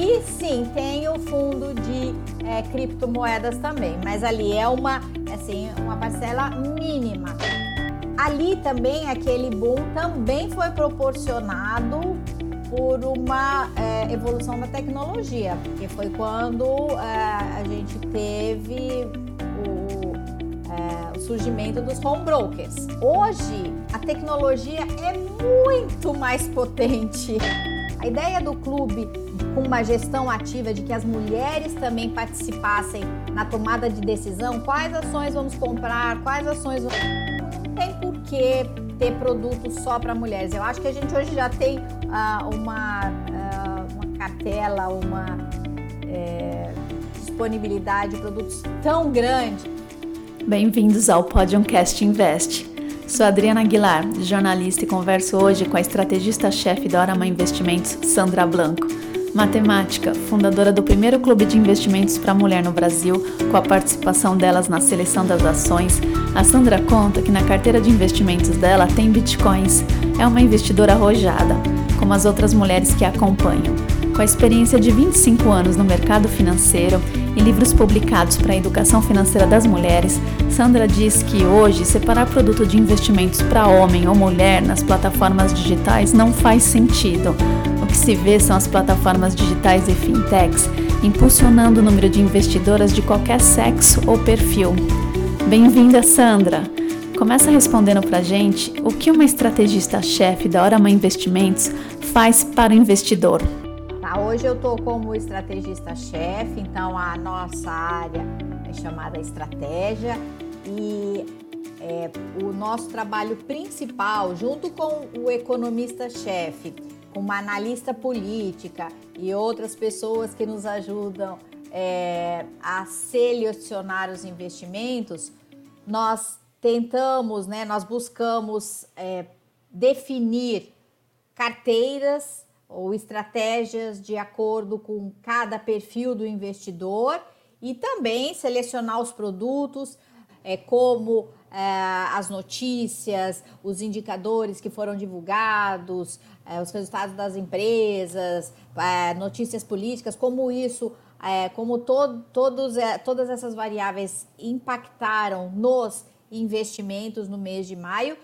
E sim, tem o fundo de é, criptomoedas também, mas ali é uma, assim, uma parcela mínima. Ali também, aquele boom também foi proporcionado por uma é, evolução da tecnologia, porque foi quando é, a gente teve o, é, o, surgimento dos home brokers. Hoje, a tecnologia é muito mais potente. A ideia do clube com uma gestão ativa de que as mulheres também participassem na tomada de decisão, quais ações vamos comprar, quais ações não tem porquê ter produtos só para mulheres. Eu acho que a gente hoje já tem uh, uma, uh, uma cartela, uma é, disponibilidade de produtos tão grande. Bem-vindos ao Podiumcast Invest. Sou Adriana Aguilar, jornalista e converso hoje com a estrategista-chefe da Orama Investimentos, Sandra Blanco Matemática, fundadora do primeiro clube de investimentos para mulher no Brasil, com a participação delas na seleção das ações, a Sandra conta que na carteira de investimentos dela tem bitcoins. É uma investidora arrojada, como as outras mulheres que a acompanham. Com a experiência de 25 anos no mercado financeiro e livros publicados para a educação financeira das mulheres, Sandra diz que hoje separar produto de investimentos para homem ou mulher nas plataformas digitais não faz sentido que se vê são as plataformas digitais e fintechs impulsionando o número de investidoras de qualquer sexo ou perfil. Bem-vinda, Sandra! Começa respondendo para gente o que uma estrategista-chefe da Hora Mãe Investimentos faz para o investidor. Hoje eu estou como estrategista-chefe, então a nossa área é chamada estratégia e é, o nosso trabalho principal, junto com o economista-chefe, uma analista política e outras pessoas que nos ajudam é, a selecionar os investimentos, nós tentamos, né, nós buscamos é, definir carteiras ou estratégias de acordo com cada perfil do investidor e também selecionar os produtos, é, como é, as notícias, os indicadores que foram divulgados, é, os resultados das empresas, é, notícias políticas, como isso, é, como to todos, é, todas essas variáveis impactaram nos investimentos no mês de maio.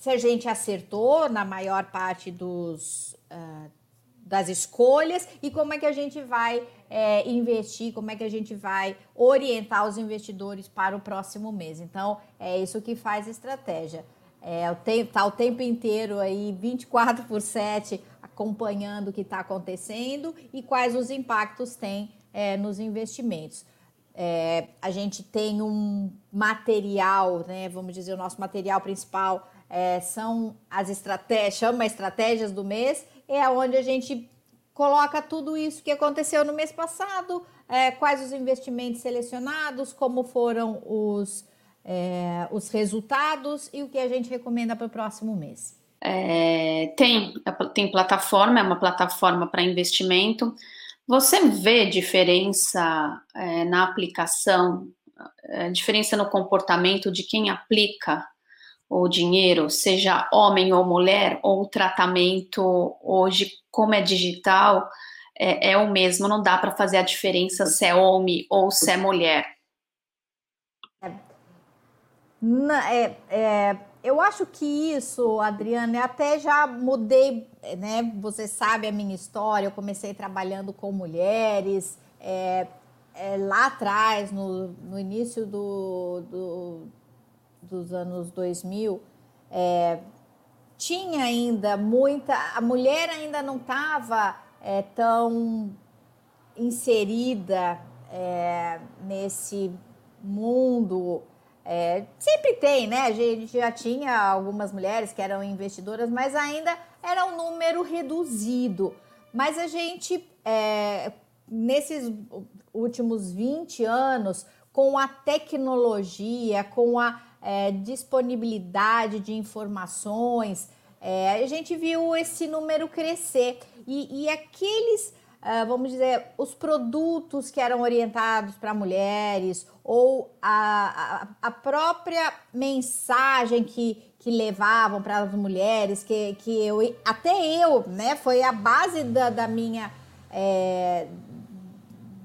Se a gente acertou na maior parte dos, uh, das escolhas e como é que a gente vai é, investir, como é que a gente vai orientar os investidores para o próximo mês. Então, é isso que faz estratégia. É, tá o tempo inteiro aí, 24 por 7, acompanhando o que está acontecendo e quais os impactos tem é, nos investimentos. É, a gente tem um material, né, vamos dizer, o nosso material principal é, são as estratégias, chama estratégias do mês, é onde a gente coloca tudo isso que aconteceu no mês passado, é, quais os investimentos selecionados, como foram os, é, os resultados e o que a gente recomenda para o próximo mês. É, tem, tem plataforma, é uma plataforma para investimento. Você vê diferença é, na aplicação, é, diferença no comportamento de quem aplica o dinheiro, seja homem ou mulher, ou o tratamento hoje, como é digital, é, é o mesmo, não dá para fazer a diferença se é homem ou se é mulher. É, é, eu acho que isso, Adriana, até já mudei, né? Você sabe a minha história, eu comecei trabalhando com mulheres, é, é lá atrás, no, no início do, do dos anos 2000, é, tinha ainda muita. A mulher ainda não estava é, tão inserida é, nesse mundo. É, sempre tem, né? A gente já tinha algumas mulheres que eram investidoras, mas ainda era um número reduzido. Mas a gente, é, nesses últimos 20 anos, com a tecnologia, com a é, disponibilidade de informações, é, a gente viu esse número crescer. E, e aqueles, uh, vamos dizer, os produtos que eram orientados para mulheres, ou a, a, a, própria mensagem que, que levavam para as mulheres, que, que eu, até eu, né, foi a base da, da minha é,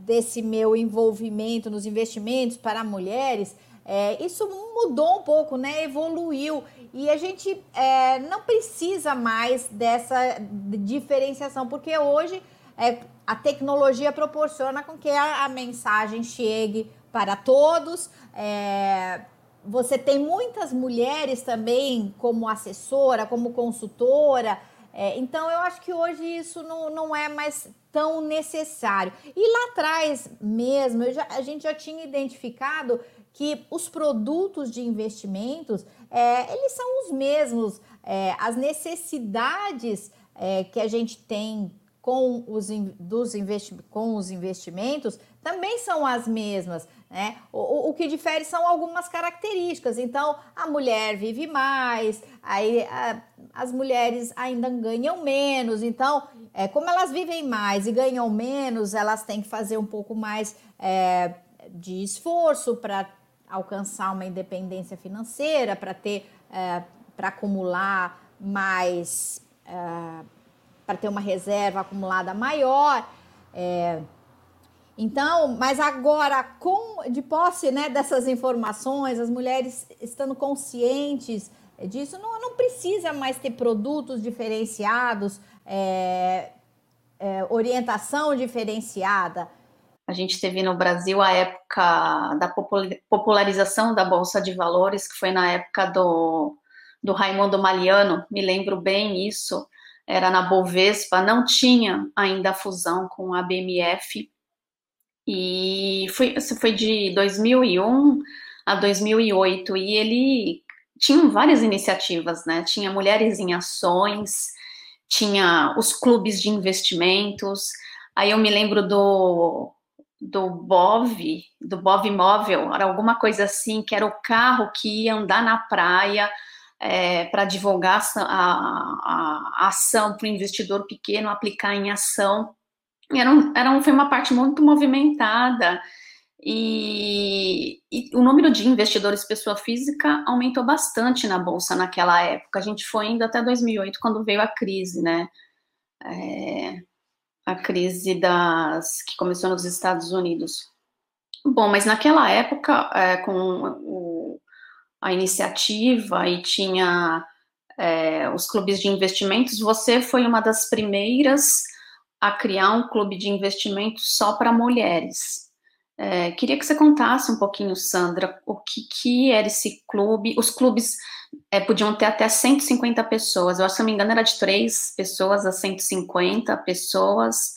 desse meu envolvimento nos investimentos para mulheres, é, isso mudou um pouco, né? Evoluiu. E a gente é, não precisa mais dessa diferenciação, porque hoje é, a tecnologia proporciona com que a, a mensagem chegue para todos. É, você tem muitas mulheres também como assessora, como consultora. É, então, eu acho que hoje isso não, não é mais tão necessário. E lá atrás mesmo, já, a gente já tinha identificado que os produtos de investimentos, é, eles são os mesmos. É, as necessidades é, que a gente tem com os, dos investi com os investimentos também são as mesmas. Né? O, o, que difere são algumas características. Então, a mulher vive mais, aí a, as mulheres ainda ganham menos. Então, é, como elas vivem mais e ganham menos, elas têm que fazer um pouco mais é, de esforço para alcançar uma independência financeira, para ter, é, para acumular mais é, para ter uma reserva acumulada maior. É, então, mas agora, com de posse né, dessas informações, as mulheres estando conscientes disso, não, não precisa mais ter produtos diferenciados, é, é, orientação diferenciada. A gente teve no Brasil a época da popularização da Bolsa de Valores, que foi na época do, do Raimundo Maliano, me lembro bem isso era na Bovespa, não tinha ainda a fusão com a BMF. E foi, foi de 2001 a 2008 e ele tinha várias iniciativas, né? Tinha mulheres em ações, tinha os clubes de investimentos. Aí eu me lembro do do BOV, do BOV Móvel, era alguma coisa assim, que era o carro que ia andar na praia é, para divulgar a, a, a ação para o investidor pequeno aplicar em ação. Era, um, era um, foi uma parte muito movimentada e, e, o número de investidores pessoa física aumentou bastante na bolsa naquela época. A gente foi indo até 2008 quando veio a crise, né? É, a crise das que começou nos Estados Unidos. Bom, mas naquela época, é, com o, a iniciativa e tinha é, os clubes de investimentos, você foi uma das primeiras a criar um clube de investimentos só para mulheres. É, queria que você contasse um pouquinho, Sandra, o que, que era esse clube. Os clubes é, podiam ter até 150 pessoas. Eu acho, se não me engano, era de três pessoas a 150 pessoas.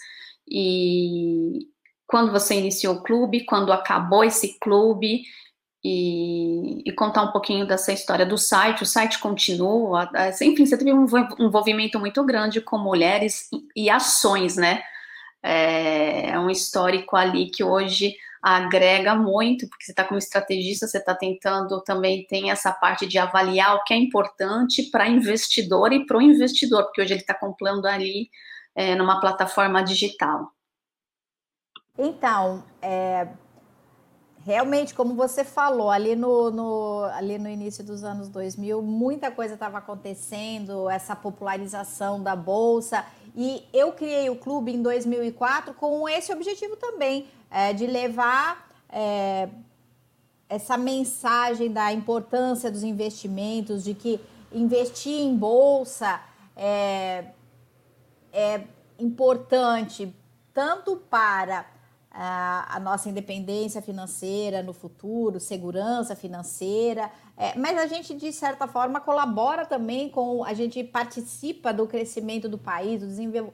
E quando você iniciou o clube, quando acabou esse clube, e, e, contar um pouquinho dessa história do site. O site continua, enfim, você teve um envolvimento muito grande com mulheres e, e ações, né? É, é, um histórico ali que hoje agrega muito, porque você está como estrategista, você está tentando também tem essa parte de avaliar o que é importante para investidor e para o investidor, porque hoje ele está comprando ali é, numa plataforma digital. Então, é, realmente, como você falou, ali no, no, ali no início dos anos 2000, muita coisa estava acontecendo, essa popularização da bolsa. E eu criei o clube em 2004 com esse objetivo também, é, de levar é, essa mensagem da importância dos investimentos, de que investir em bolsa é, é importante tanto para a nossa independência financeira no futuro, segurança financeira, é, mas a gente de certa forma colabora também com, a gente participa do crescimento do país,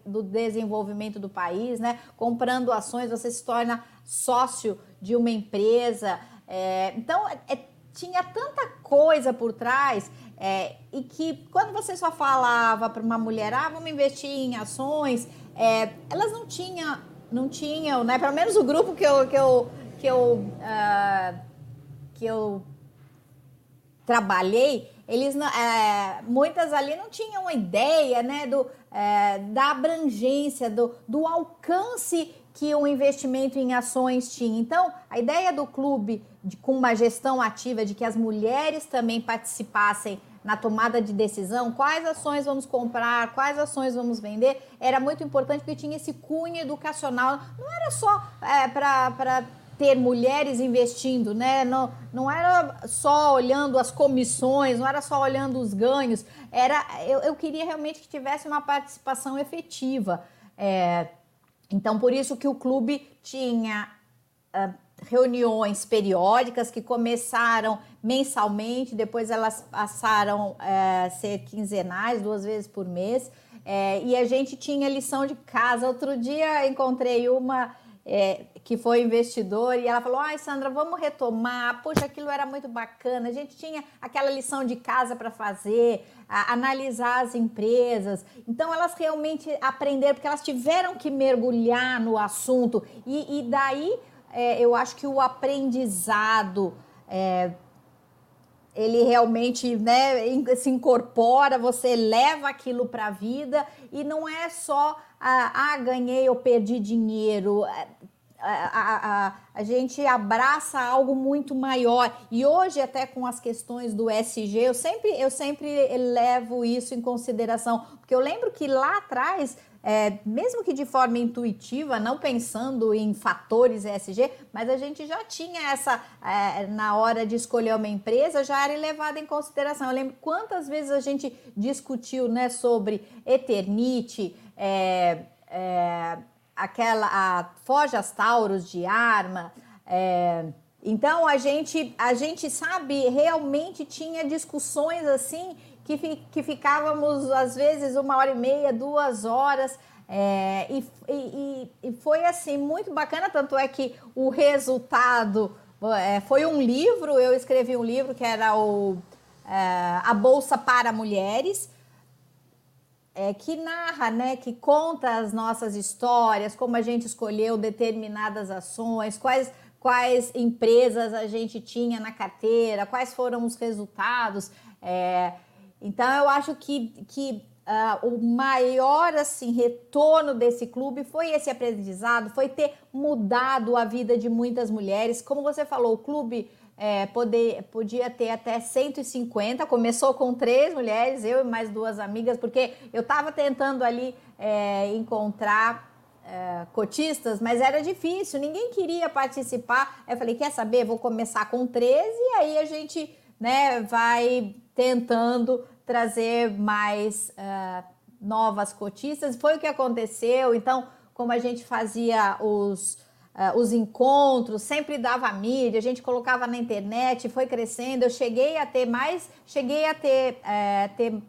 do, desenvolvimento do país, né? Comprando ações, você se torna sócio de uma empresa. É, então, é, é tinha tanta coisa por trás é, e que quando você só falava para uma mulher, ah, vamos investir em ações, é, elas não tinham não tinham, né? Pelo menos o grupo que eu que eu que eu, uh, que eu trabalhei, eles é, muitas ali não tinham ideia, né, do é, da abrangência, do, do alcance que o investimento em ações tinha. Então, a ideia do clube de, com uma gestão ativa de que as mulheres também participassem na tomada de decisão, quais ações vamos comprar, quais ações vamos vender, era muito importante porque tinha esse cunho educacional. Não era só é, para ter mulheres investindo, né? Não, não era só olhando as comissões, não era só olhando os ganhos, era eu, eu queria realmente que tivesse uma participação efetiva. É, então, por isso que o clube tinha uh, reuniões periódicas que começaram mensalmente, depois elas passaram a uh, ser quinzenais, duas vezes por mês. É, e a gente tinha lição de casa. Outro dia encontrei uma é, que foi investidor e ela falou: Ai, Sandra, vamos retomar. Poxa, aquilo era muito bacana. A gente tinha aquela lição de casa para fazer, a, analisar as empresas. Então, elas realmente aprenderam, porque elas tiveram que mergulhar no assunto. E, e daí, é, eu acho que o aprendizado. É, ele realmente né, se incorpora, você leva aquilo para a vida e não é só ah, ah, ganhei ou perdi dinheiro. É, a, a, a, a, gente abraça algo muito maior. E hoje, até com as questões do SG, eu sempre, eu sempre levo isso em consideração. Porque eu lembro que lá atrás é, mesmo que de forma intuitiva, não pensando em fatores ESG, mas a gente já tinha essa, é, na hora de escolher uma empresa, já era levada em consideração. Eu lembro quantas vezes a gente discutiu né, sobre Eternite, é, é aquela a Forjas Tauros de arma. É, então a gente, a gente sabe, realmente tinha discussões assim que, que ficávamos às vezes uma hora e meia, duas horas. É, e, e, e, foi assim muito bacana, tanto é que o resultado é, foi um livro, eu escrevi um livro que era o é, A Bolsa para Mulheres, é, que narra, né, que conta as nossas histórias, como a gente escolheu determinadas ações, quais, quais empresas a gente tinha na carteira, quais foram os resultados. É, então eu acho que, que uh, o maior assim retorno desse clube foi esse aprendizado, foi ter mudado a vida de muitas mulheres. Como você falou, o clube é, poder, podia ter até 150. Começou com três mulheres, eu e mais duas amigas, porque eu estava tentando ali é, encontrar é, cotistas, mas era difícil, ninguém queria participar. Eu falei, quer saber? Vou começar com 13 e aí a gente né, vai tentando trazer mais uh, novas cotistas. Foi o que aconteceu. Então, como a gente fazia os, uh, os encontros, sempre dava mídia, a gente colocava na internet, foi crescendo. Eu cheguei a ter mais, cheguei a ter, uh, ter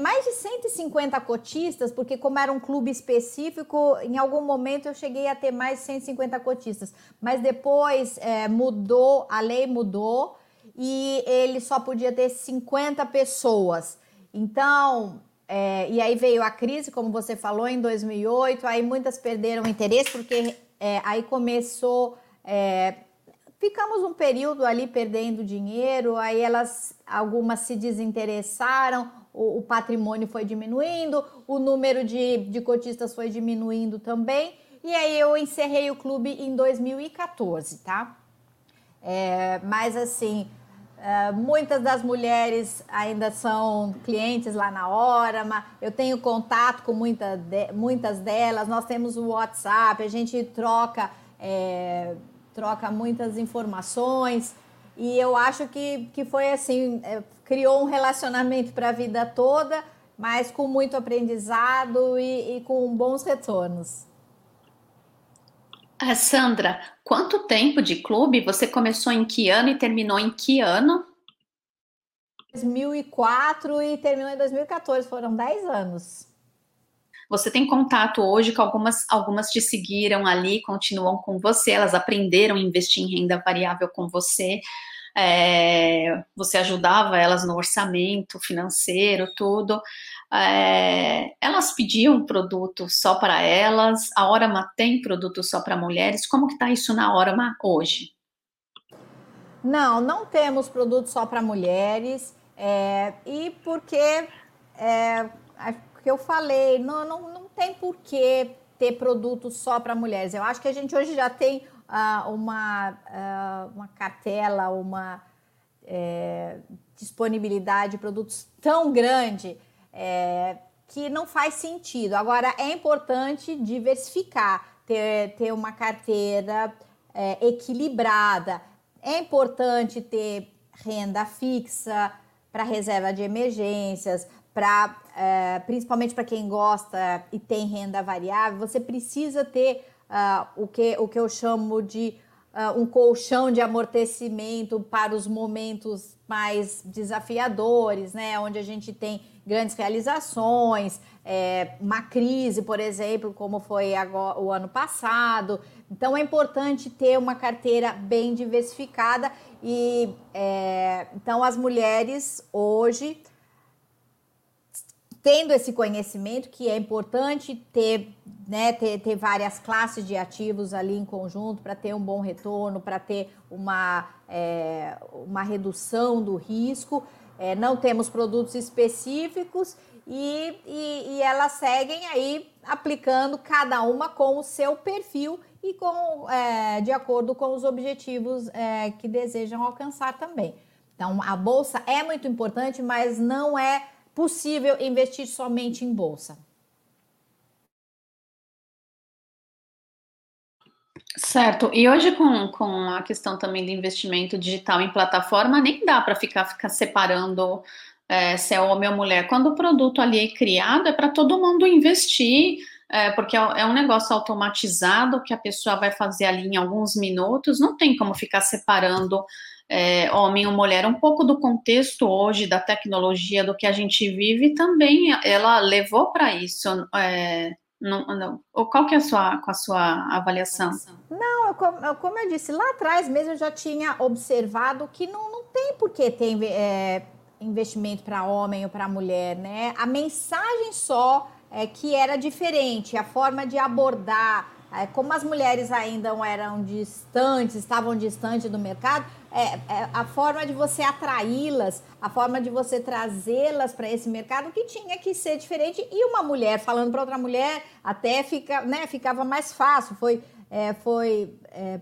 mais de 150 cotistas, porque como era um clube específico, em algum momento eu cheguei a ter mais de 150 cotistas. Mas depois é, mudou, a lei mudou e ele só podia ter 50 pessoas. Então, é, e aí veio a crise, como você falou, em 2008, aí muitas perderam interesse, porque é, aí começou. É, ficamos um período ali perdendo dinheiro, aí elas, algumas se desinteressaram, o, o patrimônio foi diminuindo, o número de, de cotistas foi diminuindo também, e aí eu encerrei o clube em 2014, tá? É, mas assim, Uh, muitas das mulheres ainda são clientes lá na hora, mas eu tenho contato com muita de, muitas delas. Nós temos o WhatsApp, a gente troca, é, troca muitas informações e eu acho que, que foi assim: é, criou um relacionamento para a vida toda, mas com muito aprendizado e, e com bons retornos. Ah, Sandra, quanto tempo de clube? Você começou em que ano e terminou em que ano? 2004 e terminou em 2014, foram 10 anos. Você tem contato hoje com algumas, algumas te seguiram ali, continuam com você, elas aprenderam a investir em renda variável com você. É, você ajudava elas no orçamento financeiro, tudo. É, elas pediam produto só para elas, a Orama tem produto só para mulheres, como que está isso na Orama hoje? Não, não temos produto só para mulheres, é, e porque, é, que eu falei, não, não, não tem por que ter produto só para mulheres. Eu acho que a gente hoje já tem uh, uma, uh, uma cartela, uma é, disponibilidade de produtos tão grande é, que não faz sentido. Agora, é importante diversificar, ter, ter uma carteira é, equilibrada. É importante ter renda fixa para reserva de emergências, para é, principalmente para quem gosta e tem renda variável, você precisa ter uh, o, que, o que eu chamo de um colchão de amortecimento para os momentos mais desafiadores, né? Onde a gente tem grandes realizações, é, uma crise, por exemplo, como foi agora, o ano passado. Então é importante ter uma carteira bem diversificada e é, então as mulheres hoje tendo esse conhecimento que é importante ter, né, ter, ter várias classes de ativos ali em conjunto para ter um bom retorno, para ter uma, é, uma redução do risco. É, não temos produtos específicos e, e, e, elas seguem aí aplicando cada uma com o seu perfil e com, é, de acordo com os objetivos é, que desejam alcançar também. Então, a bolsa é muito importante, mas não é possível investir somente em bolsa? Certo. E hoje, com, com a questão também do investimento digital em plataforma, nem dá para ficar, ficar separando é, se é homem ou mulher. Quando o produto ali é criado, é para todo mundo investir, é, porque é, é um negócio automatizado que a pessoa vai fazer ali em alguns minutos, não tem como ficar separando é, homem ou mulher, um pouco do contexto hoje da tecnologia, do que a gente vive, também ela levou para isso. É, não, não. Qual que é a sua, a sua avaliação? Não, eu, como eu disse, lá atrás mesmo eu já tinha observado que não, não tem por que ter é, investimento para homem ou para mulher, né? A mensagem só é que era diferente, a forma de abordar, é, como as mulheres ainda eram distantes, estavam distantes do mercado, é, é a forma de você atraí-las, a forma de você trazê-las para esse mercado que tinha que ser diferente. E uma mulher falando para outra mulher até fica, né, ficava mais fácil. Foi, é, foi, é,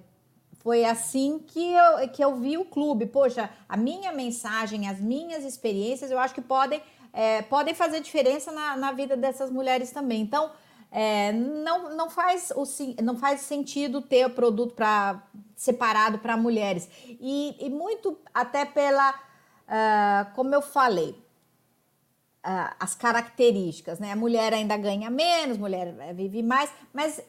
foi assim que eu, que eu vi o clube. Poxa, a minha mensagem, as minhas experiências, eu acho que podem, é, podem fazer diferença na, na vida dessas mulheres também. Então, é, não, não, faz o, não faz sentido ter produto para separado para mulheres. E, e, muito até pela, uh, como eu falei, uh, as características, né? A mulher ainda ganha menos, mulher vive mais, mas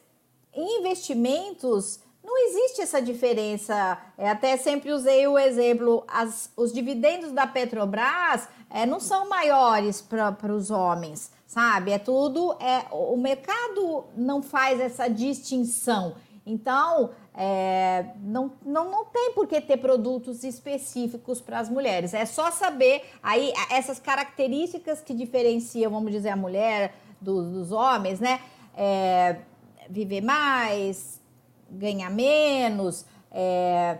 em investimentos não existe essa diferença. É, até sempre usei o exemplo: as, os dividendos da Petrobras é, não são maiores para os homens sabe? É tudo. É, o mercado não faz essa distinção. Então, é, não, não, não tem por que ter produtos específicos para as mulheres. É só saber aí essas características que diferenciam, vamos dizer, a mulher dos, dos homens, né? É, viver mais, ganhar menos, é,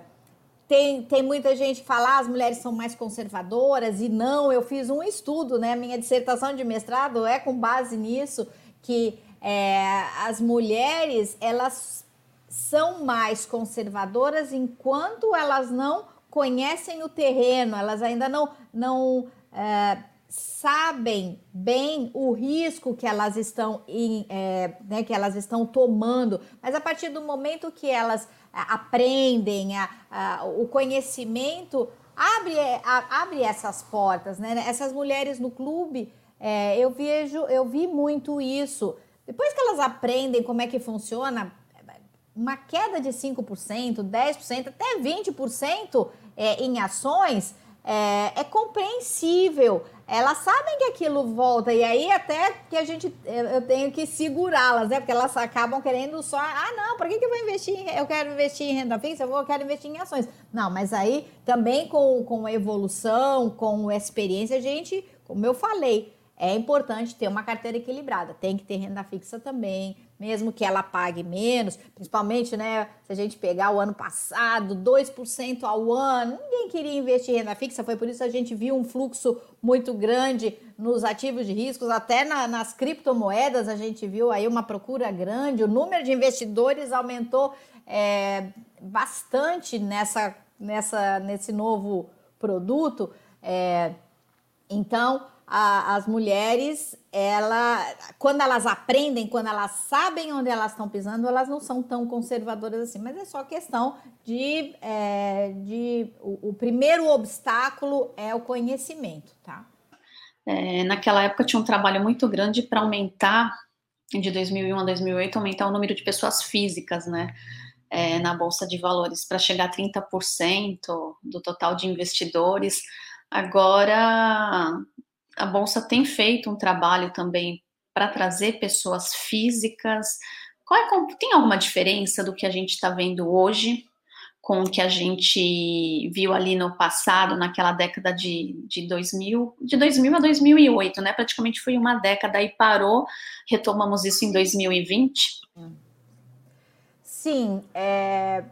tem, tem muita gente que fala, ah, as mulheres são mais conservadoras, e não, eu fiz um estudo, né? Minha dissertação de mestrado é com base nisso, que é, as mulheres, elas são mais conservadoras enquanto elas não conhecem o terreno, elas ainda não, não é, sabem bem o risco que elas estão em, é, né, que elas estão tomando, mas a partir do momento que elas aprendem, a, a, o conhecimento abre, a, abre essas portas, né? Essas mulheres no clube, é, eu vejo, eu vi muito isso. Depois que elas aprendem como é que funciona, uma queda de 5%, 10%, até 20% é, em ações é, é compreensível elas sabem que aquilo volta e aí até que a gente eu tenho que segurá-las, né? Porque elas acabam querendo só, ah, não, para que, que eu vou investir? Eu quero investir em renda fixa, eu vou, eu quero investir em ações. Não, mas aí também com, com evolução, com experiência, a gente, como eu falei, é importante ter uma carteira equilibrada. Tem que ter renda fixa também, mesmo que ela pague menos, principalmente, né, se a gente pegar o ano passado, 2% ao ano, ninguém queria investir em renda fixa, foi por isso que a gente viu um fluxo muito grande nos ativos de riscos, até na, nas criptomoedas a gente viu aí uma procura grande, o número de investidores aumentou é, bastante nessa, nessa, nesse novo produto. É, então, a, as mulheres, ela, quando elas aprendem, quando elas sabem onde elas estão pisando, elas não são tão conservadoras assim. Mas é só questão de, é, de o, o, primeiro obstáculo é o conhecimento, tá? É, naquela época tinha um trabalho muito grande para aumentar, de 2001 a 2008, aumentar o número de pessoas físicas, né? É, na Bolsa de Valores, para chegar a 30% do total de investidores. Agora, a Bolsa tem feito um trabalho também para trazer pessoas físicas. É, tem alguma diferença do que a gente está vendo hoje com o que a gente viu ali no passado, naquela década de, de 2000, de 2000 a 2008, né? Praticamente foi uma década e parou. Retomamos isso em 2020. Sim, é...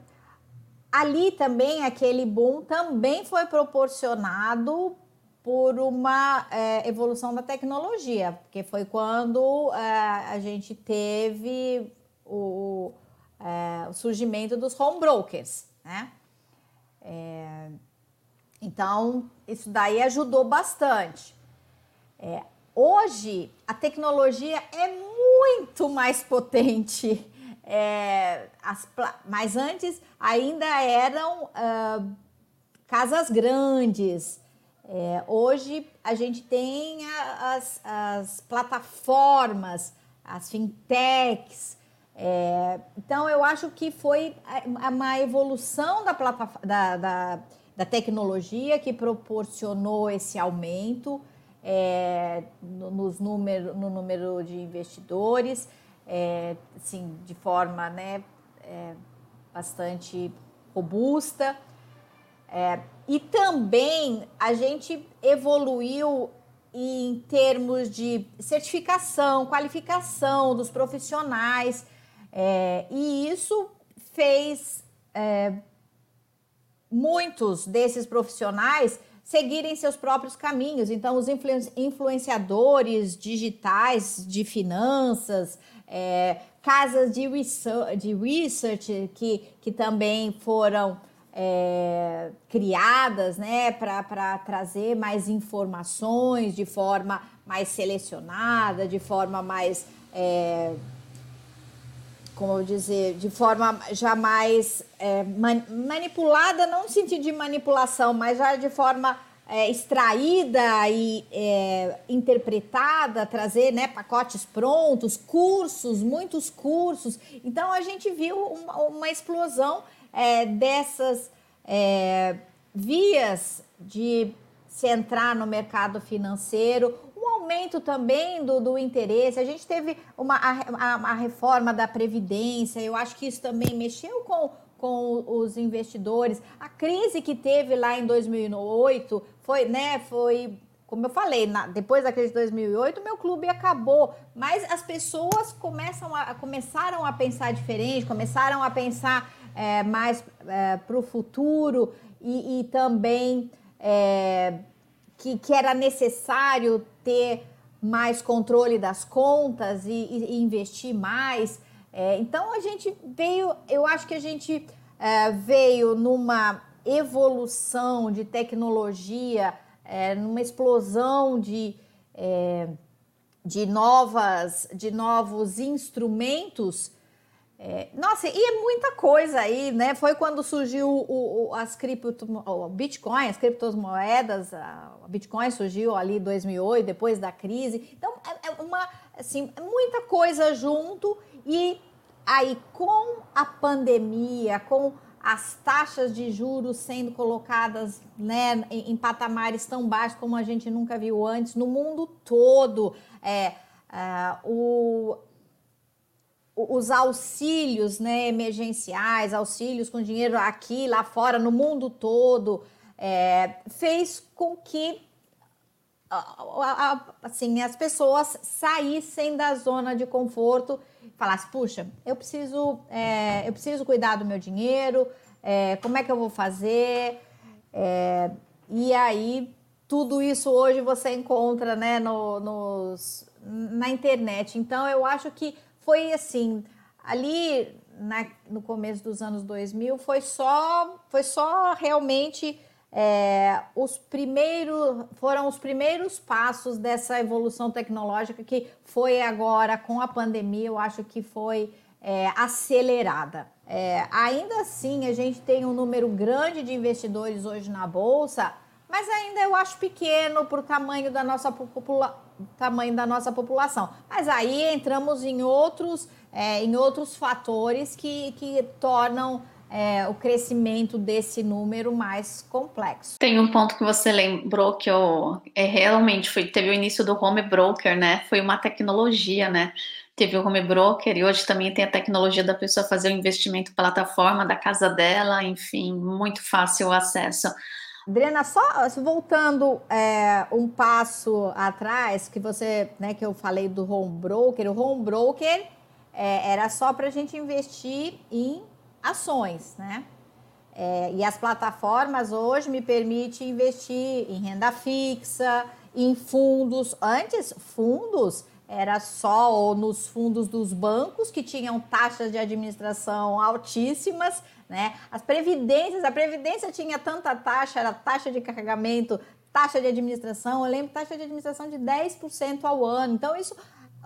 ali também aquele boom também foi proporcionado por uma é, evolução da tecnologia, porque foi quando é, a gente teve o, é, o, surgimento dos home brokers, né? É, então, isso daí ajudou bastante. É, hoje, a tecnologia é muito mais potente, é, as, mas antes ainda eram casas grandes, é, hoje a gente tem as, as plataformas, as fintechs. É, então eu acho que foi uma evolução da, da, da, da tecnologia que proporcionou esse aumento é, no, nos número, no número de investidores, é, assim, de forma né, é, bastante robusta. E também a gente evoluiu em termos de certificação, qualificação dos profissionais, é, e isso fez é, muitos desses profissionais seguirem seus próprios caminhos. Então, os influenciadores digitais de finanças, é, casas de research, de research que, que também foram é, criadas né, para trazer mais informações de forma mais selecionada, de forma mais. É, como eu dizer, de forma já mais é, man, manipulada, não no sentido de manipulação, mas já de forma é, extraída e é, interpretada, trazer né, pacotes prontos, cursos, muitos cursos. Então a gente viu uma, uma explosão é, dessas é, vias de se entrar no mercado financeiro, um aumento também do, do interesse. A gente teve uma, a, a, reforma da Previdência, eu acho que isso também mexeu com, com os investidores. A crise que teve lá em 2008 foi, né, foi como eu falei, na, depois da crise de 2008, meu clube acabou. Mas as pessoas começam a, começaram a pensar diferente, começaram a pensar é, mais é, para o futuro e, e também é, que, que era necessário ter mais controle das contas e, e investir mais. É, então a gente veio, eu acho que a gente é, veio numa evolução de tecnologia, é, numa explosão de, de, novas, de novos instrumentos é, nossa, e é muita coisa aí, né? Foi quando surgiu o, o, as cripto, o Bitcoin, as criptomoedas, a Bitcoin surgiu ali em 2008, depois da crise. Então, é, é uma, assim, é muita coisa junto e aí com a pandemia, com as taxas de juros sendo colocadas né, em, em patamares tão baixos como a gente nunca viu antes no mundo todo, é, uh, o, os auxílios né, emergenciais, auxílios com dinheiro aqui, lá fora, no mundo todo, é, fez com que assim, as pessoas saíssem da zona de conforto falassem, puxa, eu preciso, é, eu preciso cuidar do meu dinheiro, é, como é que eu vou fazer? É, e aí, tudo isso hoje você encontra né, no, nos, na internet. Então, eu acho que foi assim, ali na, no começo dos anos 2000 foi só, foi só realmente é, os primeiros foram os primeiros passos dessa evolução tecnológica que foi agora com a pandemia, eu acho que foi é, acelerada. É, ainda assim, a gente tem um número grande de investidores hoje na bolsa, mas ainda eu acho pequeno para o tamanho da nossa popula tamanho da nossa população. Mas aí entramos em outros, é, em outros fatores que, que tornam é, o crescimento desse número mais complexo. Tem um ponto que você lembrou que eu, é, realmente foi, teve o início do home broker, né? Foi uma tecnologia, né? Teve o home broker e hoje também tem a tecnologia da pessoa fazer o investimento plataforma da casa dela, enfim, muito fácil o acesso. Adriana, só voltando é, um passo atrás, que você, né, que eu falei do home broker, o home broker é, era só para a gente investir em ações, né? É, e as plataformas hoje me permitem investir em renda fixa, em fundos. Antes, fundos era só nos fundos dos bancos que tinham taxas de administração altíssimas, né? As previdências, a previdência tinha tanta taxa, era taxa de carregamento, taxa de administração, eu lembro taxa de administração de 10% ao ano. Então isso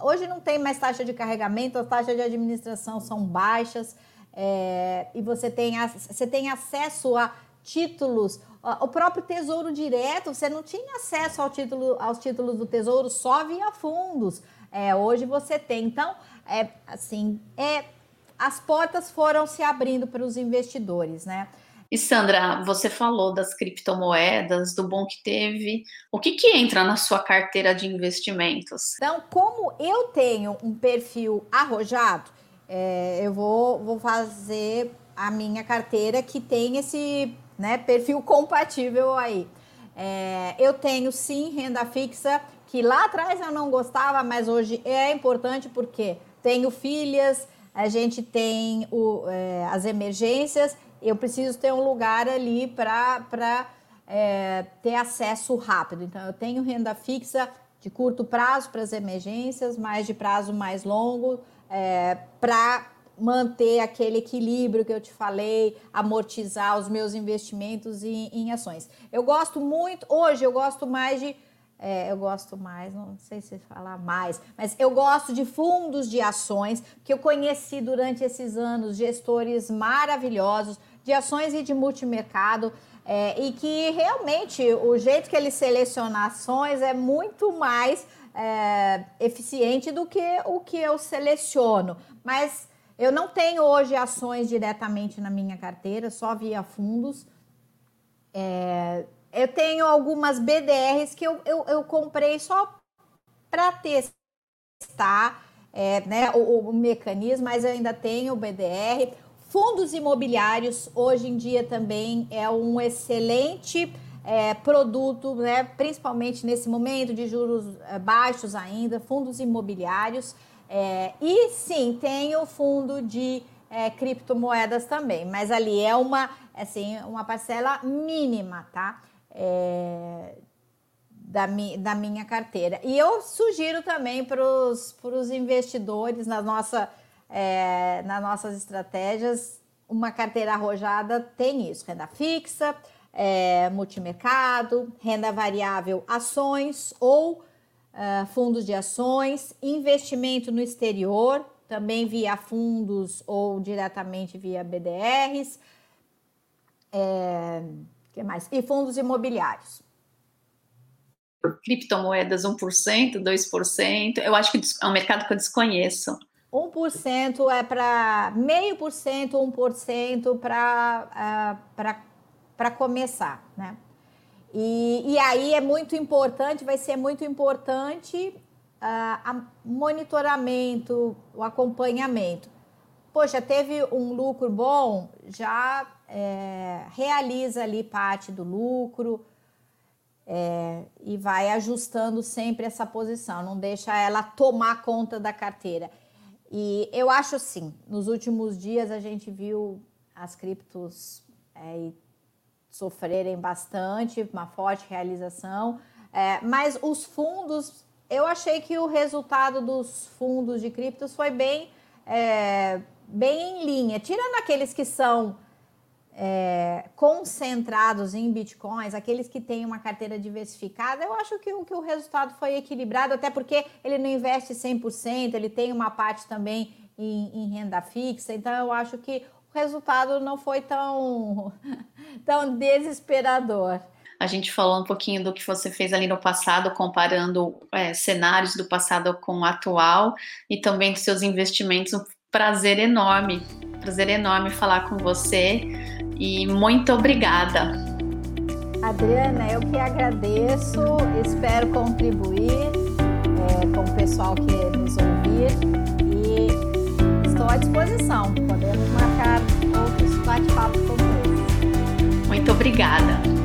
hoje não tem mais taxa de carregamento, as taxas de administração são baixas é, e você tem, você tem acesso a títulos, o próprio Tesouro Direto, você não tinha acesso ao título, aos títulos do Tesouro só via fundos. É, hoje você tem. Então, é, assim, é, as portas foram se abrindo para os investidores, né? E Sandra, você falou das criptomoedas, do bom que teve. O que, que entra na sua carteira de investimentos? Então, como eu tenho um perfil arrojado, é, eu vou, vou fazer a minha carteira que tem esse né, perfil compatível aí. É, eu tenho sim renda fixa, que lá atrás eu não gostava, mas hoje é importante porque tenho filhas, a gente tem o, é, as emergências, eu preciso ter um lugar ali para é, ter acesso rápido. Então, eu tenho renda fixa de curto prazo para as emergências, mas de prazo mais longo é, para manter aquele equilíbrio que eu te falei, amortizar os meus investimentos em, em ações. Eu gosto muito, hoje eu gosto mais de. É, eu gosto mais, não sei se falar mais, mas eu gosto de fundos de ações que eu conheci durante esses anos, gestores maravilhosos de ações e de multimercado. É, e que realmente o jeito que ele seleciona ações é muito mais é, eficiente do que o que eu seleciono. Mas eu não tenho hoje ações diretamente na minha carteira, só via fundos. É, eu tenho algumas BDRs que eu, eu, eu comprei só para testar é, né, o, o, mecanismo, mas eu ainda tenho BDR. Fundos imobiliários, hoje em dia, também é um excelente é, produto, né, principalmente nesse momento de juros é, baixos ainda, fundos imobiliários. É, e sim, tem o fundo de é, criptomoedas também, mas ali é uma, assim, uma parcela mínima, tá? É, da, mi, da minha carteira. E eu sugiro também para os investidores na nossa, é, nas nossas estratégias, uma carteira arrojada tem isso, renda fixa, é, multimercado, renda variável, ações ou uh, fundos de ações, investimento no exterior, também via fundos ou diretamente via BDRs. É, que mais? E fundos imobiliários. Criptomoedas 1%, 2%. Eu acho que é um mercado que eu desconheço. 1% é para meio por cento, 1% para para começar, né? E, e aí é muito importante, vai ser muito importante uh, monitoramento, o acompanhamento. Poxa, teve um lucro bom, já é, realiza ali parte do lucro é, e vai ajustando sempre essa posição, não deixa ela tomar conta da carteira. E eu acho assim, nos últimos dias a gente viu as criptos é, sofrerem bastante, uma forte realização. É, mas os fundos, eu achei que o resultado dos fundos de criptos foi bem, é, bem em linha. Tirando aqueles que são é, concentrados em bitcoins, aqueles que têm uma carteira diversificada, eu acho que, que o resultado foi equilibrado, até porque ele não investe 100%, ele tem uma parte também em, em renda fixa, então eu acho que o resultado não foi tão, tão desesperador. A gente falou um pouquinho do que você fez ali no passado, comparando é, cenários do passado com o atual e também dos seus investimentos. Um prazer enorme, prazer enorme falar com você e muito obrigada. Adriana, eu que agradeço, espero contribuir é, com o pessoal que nos ouvir e estou à disposição. Podemos marcar bate-papos como esse. Muito obrigada.